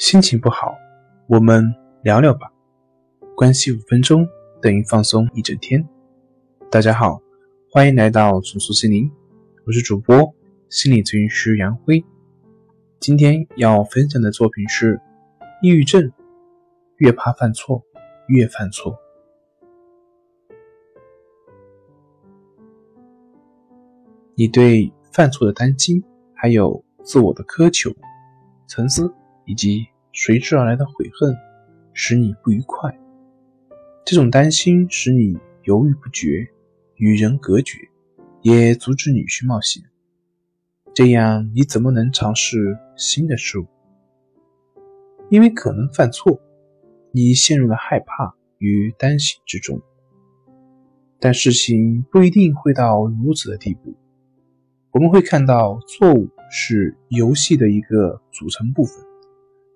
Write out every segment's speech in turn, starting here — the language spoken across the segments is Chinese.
心情不好，我们聊聊吧。关系五分钟等于放松一整天。大家好，欢迎来到重塑心灵，我是主播心理咨询师杨辉。今天要分享的作品是：抑郁症越怕犯错，越犯错。你对犯错的担心，还有自我的苛求、沉思。以及随之而来的悔恨，使你不愉快。这种担心使你犹豫不决，与人隔绝，也阻止你去冒险。这样你怎么能尝试新的事物？因为可能犯错，你陷入了害怕与担心之中。但事情不一定会到如此的地步。我们会看到，错误是游戏的一个组成部分。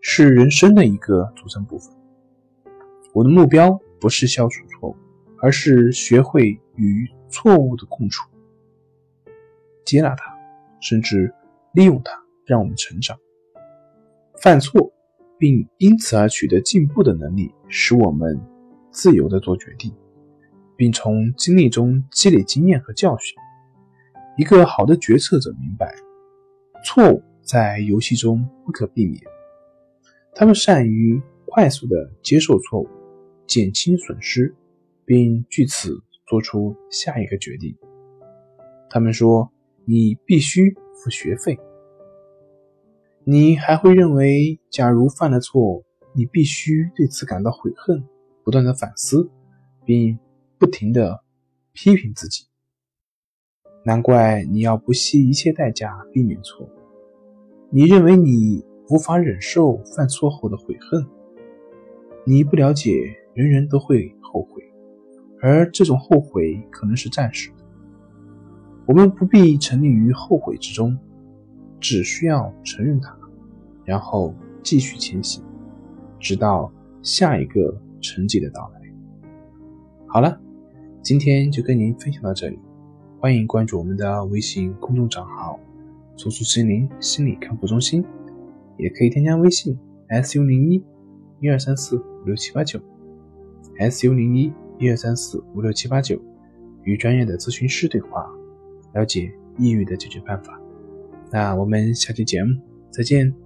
是人生的一个组成部分。我的目标不是消除错误，而是学会与错误的共处，接纳它，甚至利用它，让我们成长。犯错并因此而取得进步的能力，使我们自由的做决定，并从经历中积累经验和教训。一个好的决策者明白，错误在游戏中不可避免。他们善于快速的接受错误，减轻损失，并据此做出下一个决定。他们说：“你必须付学费。”你还会认为，假如犯了错，你必须对此感到悔恨，不断的反思，并不停的批评自己。难怪你要不惜一切代价避免错误。你认为你。无法忍受犯错后的悔恨。你不了解，人人都会后悔，而这种后悔可能是暂时的。我们不必沉溺于后悔之中，只需要承认它，然后继续前行，直到下一个成绩的到来。好了，今天就跟您分享到这里，欢迎关注我们的微信公众账号“重塑心灵心理康复中心”。也可以添加微信 s u 零一一二三四五六七八九 s u 零一一二三四五六七八九，与专业的咨询师对话，了解抑郁的解决办法。那我们下期节目再见。